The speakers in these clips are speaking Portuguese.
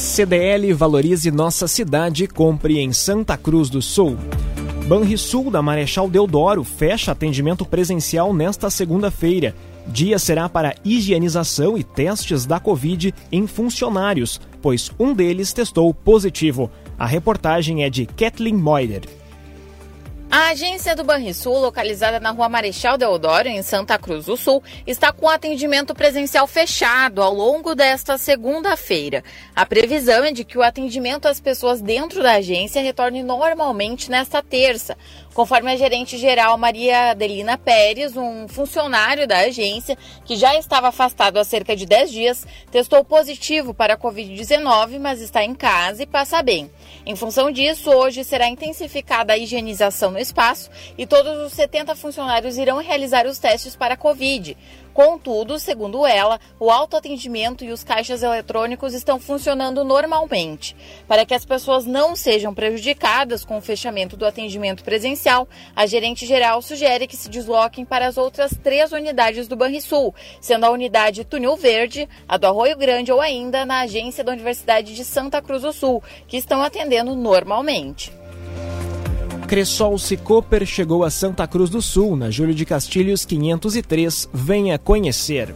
CDL valorize nossa cidade e compre em Santa Cruz do Sul. Banrisul da Marechal Deodoro fecha atendimento presencial nesta segunda-feira. Dia será para higienização e testes da Covid em funcionários, pois um deles testou positivo. A reportagem é de Kathleen Moider. A agência do Banrisul, localizada na rua Marechal Deodoro, em Santa Cruz do Sul, está com atendimento presencial fechado ao longo desta segunda-feira. A previsão é de que o atendimento às pessoas dentro da agência retorne normalmente nesta terça. Conforme a gerente geral Maria Adelina Pérez, um funcionário da agência que já estava afastado há cerca de 10 dias, testou positivo para a Covid-19, mas está em casa e passa bem. Em função disso, hoje será intensificada a higienização espaço e todos os 70 funcionários irão realizar os testes para a Covid. Contudo, segundo ela, o autoatendimento e os caixas eletrônicos estão funcionando normalmente. Para que as pessoas não sejam prejudicadas com o fechamento do atendimento presencial, a gerente geral sugere que se desloquem para as outras três unidades do Banrisul, sendo a unidade Túnel Verde, a do Arroio Grande ou ainda na agência da Universidade de Santa Cruz do Sul, que estão atendendo normalmente. Cressol Cicoper chegou a Santa Cruz do Sul, na Júlio de Castilhos 503. Venha conhecer.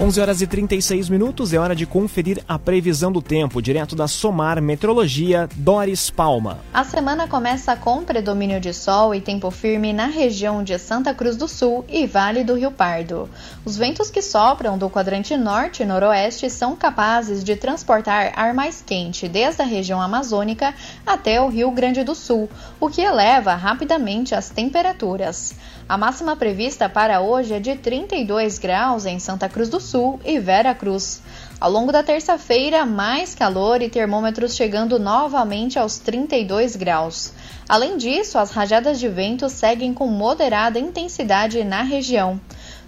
11 horas e 36 minutos, é hora de conferir a previsão do tempo, direto da Somar Metrologia, Doris Palma. A semana começa com predomínio de sol e tempo firme na região de Santa Cruz do Sul e Vale do Rio Pardo. Os ventos que sopram do quadrante norte e noroeste são capazes de transportar ar mais quente desde a região amazônica até o Rio Grande do Sul, o que eleva rapidamente as temperaturas. A máxima prevista para hoje é de 32 graus em Santa Cruz do Sul e Vera Cruz. Ao longo da terça-feira, mais calor e termômetros chegando novamente aos 32 graus. Além disso, as rajadas de vento seguem com moderada intensidade na região.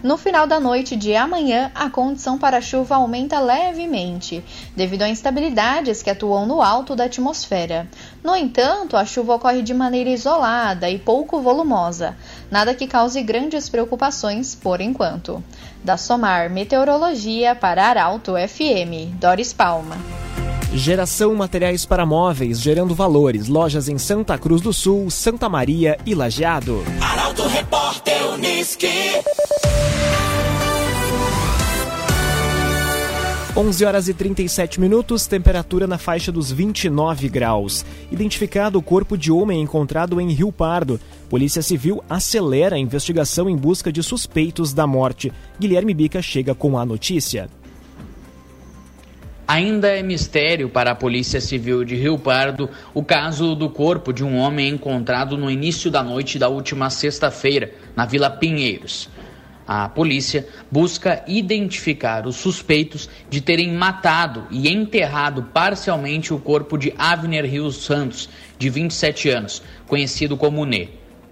No final da noite de amanhã, a condição para chuva aumenta levemente, devido a instabilidades que atuam no alto da atmosfera. No entanto, a chuva ocorre de maneira isolada e pouco volumosa, nada que cause grandes preocupações por enquanto. Da Somar Meteorologia para Arauto FM, Doris Palma. Geração Materiais para Móveis, gerando valores. Lojas em Santa Cruz do Sul, Santa Maria e Lajeado. Arauto Repórter Uniski. 11 horas e 37 minutos, temperatura na faixa dos 29 graus. Identificado o corpo de homem encontrado em Rio Pardo. Polícia Civil acelera a investigação em busca de suspeitos da morte. Guilherme Bica chega com a notícia. Ainda é mistério para a Polícia Civil de Rio Pardo o caso do corpo de um homem encontrado no início da noite da última sexta-feira, na Vila Pinheiros. A polícia busca identificar os suspeitos de terem matado e enterrado parcialmente o corpo de Avner Rios Santos, de 27 anos, conhecido como Nê.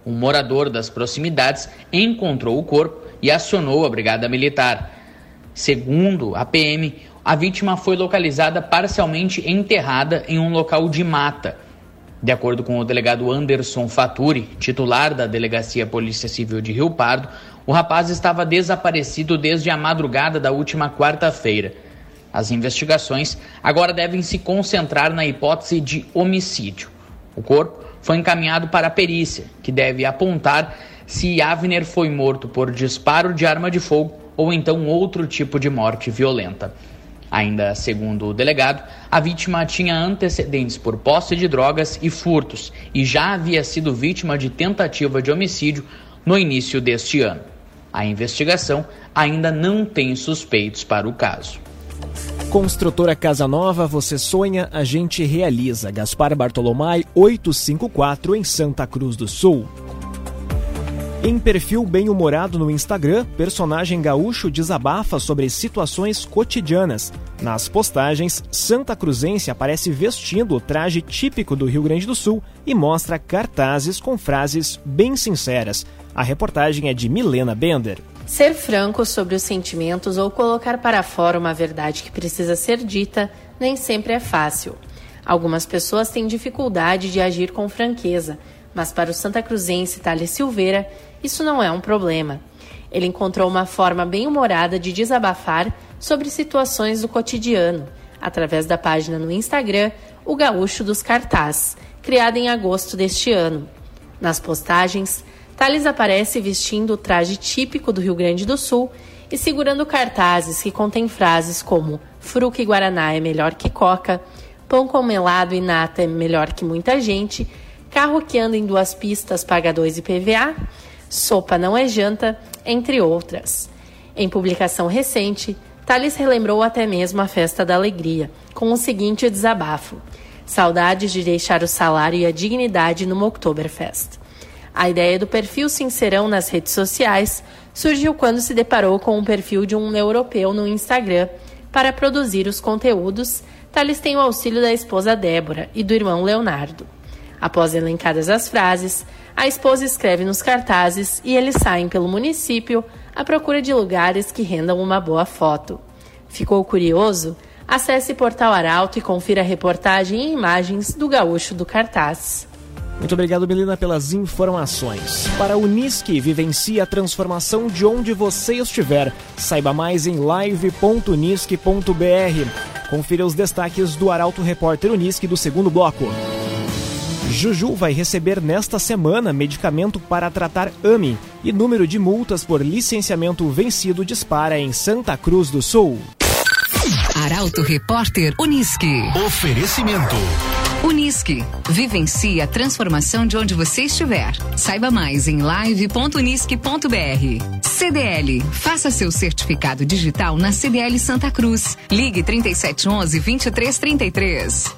Um morador das proximidades encontrou o corpo e acionou a Brigada Militar. Segundo a PM, a vítima foi localizada parcialmente enterrada em um local de mata. De acordo com o delegado Anderson Faturi, titular da Delegacia Polícia Civil de Rio Pardo, o rapaz estava desaparecido desde a madrugada da última quarta-feira. As investigações agora devem se concentrar na hipótese de homicídio. O corpo foi encaminhado para a perícia, que deve apontar se Avner foi morto por disparo de arma de fogo ou então outro tipo de morte violenta. Ainda segundo o delegado, a vítima tinha antecedentes por posse de drogas e furtos e já havia sido vítima de tentativa de homicídio no início deste ano. A investigação ainda não tem suspeitos para o caso. Construtora Casa Nova, você sonha, a gente realiza. Gaspar Bartolomai 854 em Santa Cruz do Sul. Em perfil bem-humorado no Instagram, personagem gaúcho desabafa sobre situações cotidianas. Nas postagens, Santa Cruzense aparece vestindo o traje típico do Rio Grande do Sul e mostra cartazes com frases bem sinceras. A reportagem é de Milena Bender. Ser franco sobre os sentimentos ou colocar para fora uma verdade que precisa ser dita nem sempre é fácil. Algumas pessoas têm dificuldade de agir com franqueza, mas para o Santa Cruzense Thales Silveira, isso não é um problema. Ele encontrou uma forma bem humorada de desabafar sobre situações do cotidiano, através da página no Instagram O Gaúcho dos Cartaz, criada em agosto deste ano. Nas postagens, Thales aparece vestindo o traje típico do Rio Grande do Sul e segurando cartazes que contêm frases como Fruca e Guaraná é melhor que Coca, pão com melado e nata é melhor que muita gente, carro que anda em duas pistas paga dois IPVA, sopa não é janta, entre outras. Em publicação recente, Thales relembrou até mesmo a festa da alegria, com o seguinte desabafo: saudades de deixar o salário e a dignidade no Oktoberfest. A ideia do perfil Sincerão nas redes sociais surgiu quando se deparou com o perfil de um europeu no Instagram. Para produzir os conteúdos, Thales tem o auxílio da esposa Débora e do irmão Leonardo. Após elencadas as frases, a esposa escreve nos cartazes e eles saem pelo município à procura de lugares que rendam uma boa foto. Ficou curioso? Acesse Portal Arauto e confira a reportagem e imagens do gaúcho do cartaz. Muito obrigado, Melina, pelas informações. Para o Unisque, vivencie a transformação de onde você estiver. Saiba mais em live.unisque.br. Confira os destaques do Arauto Repórter Unisque do segundo bloco. Juju vai receber nesta semana medicamento para tratar AMI e número de multas por licenciamento vencido dispara em Santa Cruz do Sul. Arauto Repórter Unisque. Oferecimento. Unisque. Vivencie a transformação de onde você estiver. Saiba mais em live.unisque.br. CDL. Faça seu certificado digital na CDL Santa Cruz. Ligue 3711 2333.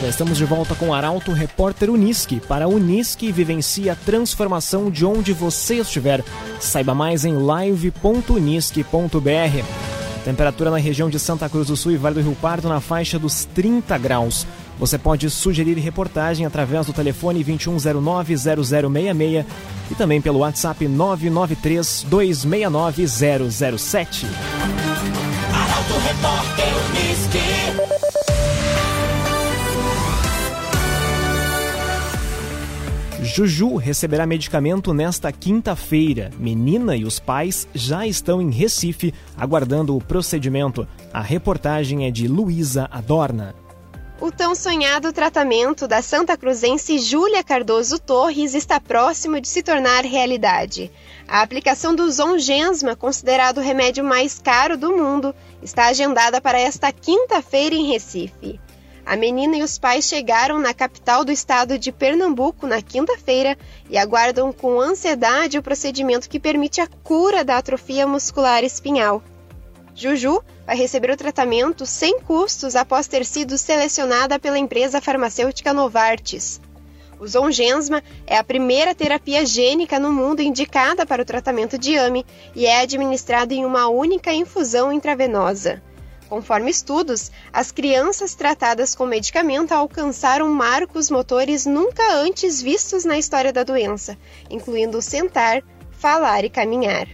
Já estamos de volta com Arauto Repórter Unisque. Para Unisque, vivencie a transformação de onde você estiver. Saiba mais em live.unisque.br. Temperatura na região de Santa Cruz do Sul e Vale do Rio Pardo na faixa dos 30 graus. Você pode sugerir reportagem através do telefone 2109-0066 e também pelo WhatsApp 993-269-007. Arauto Repórter Unisque. Juju receberá medicamento nesta quinta-feira. Menina e os pais já estão em Recife aguardando o procedimento. A reportagem é de Luísa Adorna. O tão sonhado tratamento da Santa Cruzense Júlia Cardoso Torres está próximo de se tornar realidade. A aplicação do Zongensma, considerado o remédio mais caro do mundo, está agendada para esta quinta-feira em Recife. A menina e os pais chegaram na capital do estado de Pernambuco na quinta-feira e aguardam com ansiedade o procedimento que permite a cura da atrofia muscular espinhal. Juju vai receber o tratamento sem custos após ter sido selecionada pela empresa farmacêutica Novartis. O Zongensma é a primeira terapia gênica no mundo indicada para o tratamento de AME e é administrado em uma única infusão intravenosa. Conforme estudos, as crianças tratadas com medicamento alcançaram marcos motores nunca antes vistos na história da doença, incluindo sentar, falar e caminhar.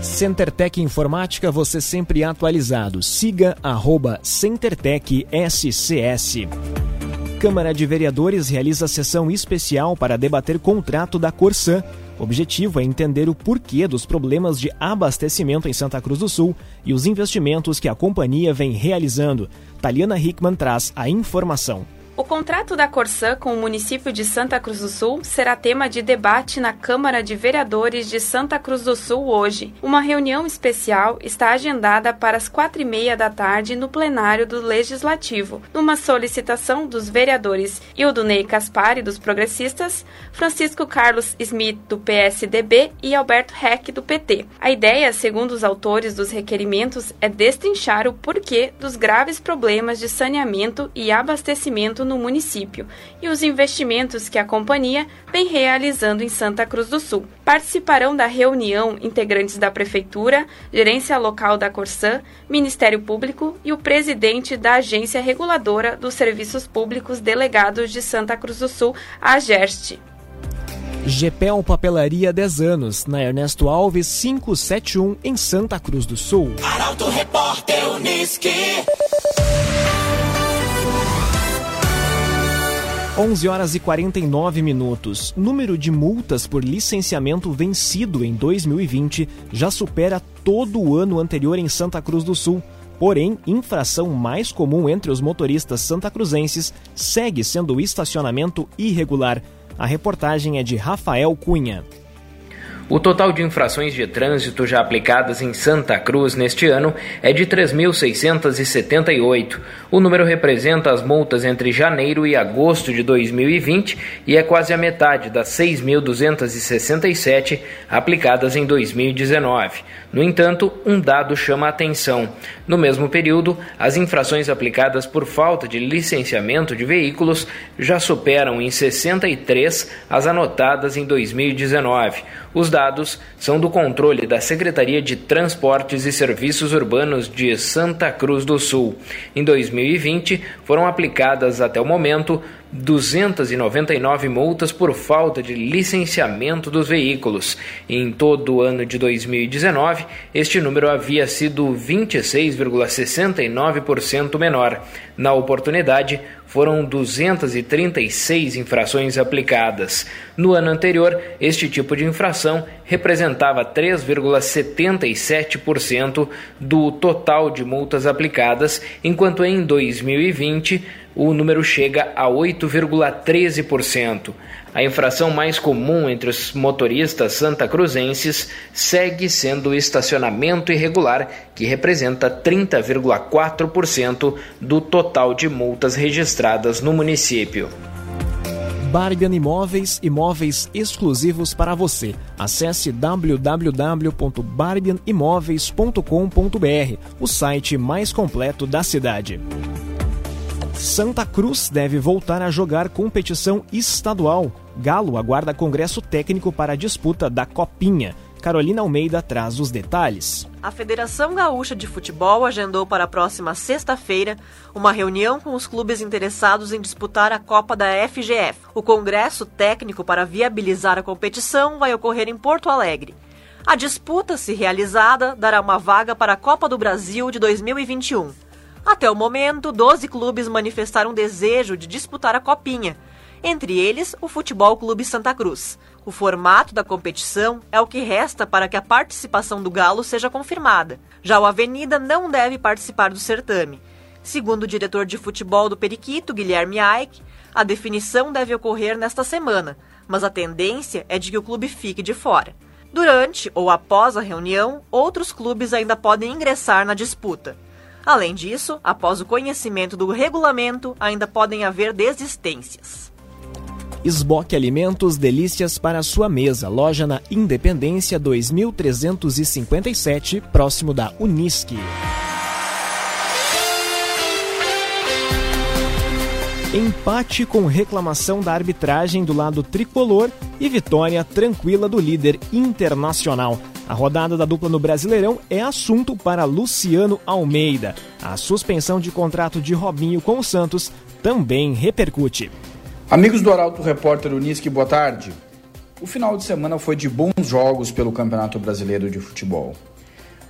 CenterTech Informática, você sempre atualizado. Siga arroba CenterTech SCS. Câmara de Vereadores realiza sessão especial para debater contrato da Corsan. O objetivo é entender o porquê dos problemas de abastecimento em Santa Cruz do Sul e os investimentos que a companhia vem realizando. Taliana Hickman traz a informação. O contrato da Corsã com o município de Santa Cruz do Sul será tema de debate na Câmara de Vereadores de Santa Cruz do Sul hoje. Uma reunião especial está agendada para as quatro e meia da tarde no plenário do Legislativo, numa solicitação dos vereadores Ildunei Caspari, dos Progressistas, Francisco Carlos Smith, do PSDB e Alberto Heck, do PT. A ideia, segundo os autores dos requerimentos, é destrinchar o porquê dos graves problemas de saneamento e abastecimento no município e os investimentos que a companhia vem realizando em Santa Cruz do Sul. Participarão da reunião integrantes da Prefeitura, Gerência Local da Corsã, Ministério Público e o presidente da Agência Reguladora dos Serviços Públicos Delegados de Santa Cruz do Sul, a GERST. GPEL Papelaria 10 anos, na Ernesto Alves 571, em Santa Cruz do Sul. Arauto Repórter Uniski. 11 horas e 49 minutos. Número de multas por licenciamento vencido em 2020 já supera todo o ano anterior em Santa Cruz do Sul. Porém, infração mais comum entre os motoristas santacruzenses segue sendo o estacionamento irregular. A reportagem é de Rafael Cunha. O total de infrações de trânsito já aplicadas em Santa Cruz neste ano é de 3.678. O número representa as multas entre janeiro e agosto de 2020 e é quase a metade das 6.267 aplicadas em 2019. No entanto, um dado chama a atenção. No mesmo período, as infrações aplicadas por falta de licenciamento de veículos já superam em 63 as anotadas em 2019. Os dados são do controle da Secretaria de Transportes e Serviços Urbanos de Santa Cruz do Sul. Em 2020, foram aplicadas até o momento 299 multas por falta de licenciamento dos veículos. Em todo o ano de 2019, este número havia sido 26,69% menor. Na oportunidade, foram 236 infrações aplicadas. No ano anterior, este tipo de infração representava 3,77% do total de multas aplicadas, enquanto em 2020 o número chega a 8,13%. A infração mais comum entre os motoristas santacruzenses segue sendo o estacionamento irregular, que representa 30,4% do total de multas registradas no município. Barbian Imóveis, imóveis exclusivos para você. Acesse www.barbianimoveis.com.br, o site mais completo da cidade. Santa Cruz deve voltar a jogar competição estadual. Galo aguarda congresso técnico para a disputa da Copinha. Carolina Almeida traz os detalhes. A Federação Gaúcha de Futebol agendou para a próxima sexta-feira uma reunião com os clubes interessados em disputar a Copa da FGF. O congresso técnico para viabilizar a competição vai ocorrer em Porto Alegre. A disputa, se realizada, dará uma vaga para a Copa do Brasil de 2021. Até o momento, 12 clubes manifestaram desejo de disputar a Copinha, entre eles o Futebol Clube Santa Cruz. O formato da competição é o que resta para que a participação do Galo seja confirmada. Já o Avenida não deve participar do certame. Segundo o diretor de futebol do Periquito, Guilherme Aik, a definição deve ocorrer nesta semana, mas a tendência é de que o clube fique de fora. Durante ou após a reunião, outros clubes ainda podem ingressar na disputa. Além disso, após o conhecimento do regulamento, ainda podem haver desistências. Esboque Alimentos Delícias para sua mesa. Loja na Independência 2357, próximo da Unisque. Empate com reclamação da arbitragem do lado tricolor e vitória tranquila do líder internacional. A rodada da dupla no Brasileirão é assunto para Luciano Almeida. A suspensão de contrato de Robinho com o Santos também repercute. Amigos do Arauto Repórter Unisque, boa tarde. O final de semana foi de bons jogos pelo Campeonato Brasileiro de Futebol.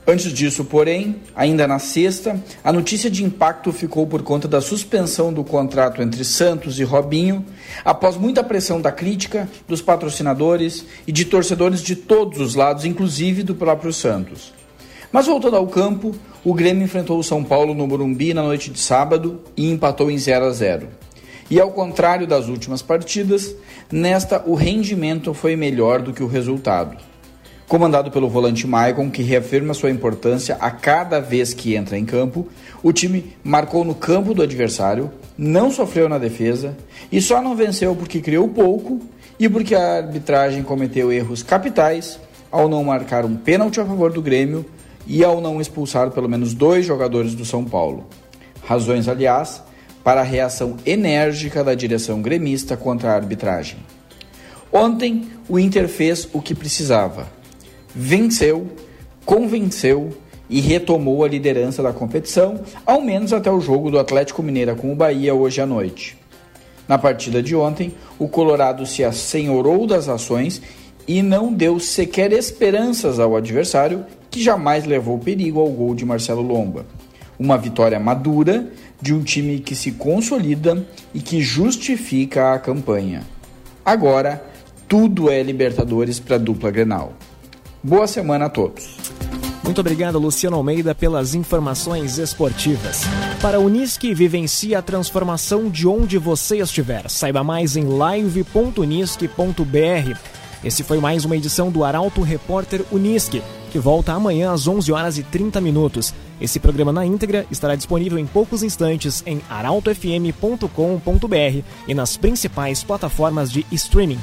Antes disso, porém, ainda na sexta, a notícia de impacto ficou por conta da suspensão do contrato entre Santos e Robinho, após muita pressão da crítica, dos patrocinadores e de torcedores de todos os lados, inclusive do próprio Santos. Mas voltando ao campo, o Grêmio enfrentou o São Paulo no Morumbi na noite de sábado e empatou em 0 a 0. E ao contrário das últimas partidas, nesta o rendimento foi melhor do que o resultado. Comandado pelo volante Maicon, que reafirma sua importância a cada vez que entra em campo, o time marcou no campo do adversário, não sofreu na defesa e só não venceu porque criou pouco e porque a arbitragem cometeu erros capitais ao não marcar um pênalti a favor do Grêmio e ao não expulsar pelo menos dois jogadores do São Paulo. Razões, aliás, para a reação enérgica da direção gremista contra a arbitragem. Ontem, o Inter fez o que precisava. Venceu, convenceu e retomou a liderança da competição, ao menos até o jogo do Atlético Mineiro com o Bahia hoje à noite. Na partida de ontem, o Colorado se assenhorou das ações e não deu sequer esperanças ao adversário, que jamais levou perigo ao gol de Marcelo Lomba. Uma vitória madura de um time que se consolida e que justifica a campanha. Agora, tudo é Libertadores para a dupla Grenal. Boa semana a todos. Muito obrigado, Luciano Almeida, pelas informações esportivas. Para a Unisque, vivencie a transformação de onde você estiver. Saiba mais em live.unisque.br. Esse foi mais uma edição do Arauto Repórter Unisque, que volta amanhã às 11 horas e 30 minutos. Esse programa na íntegra estará disponível em poucos instantes em arautofm.com.br e nas principais plataformas de streaming.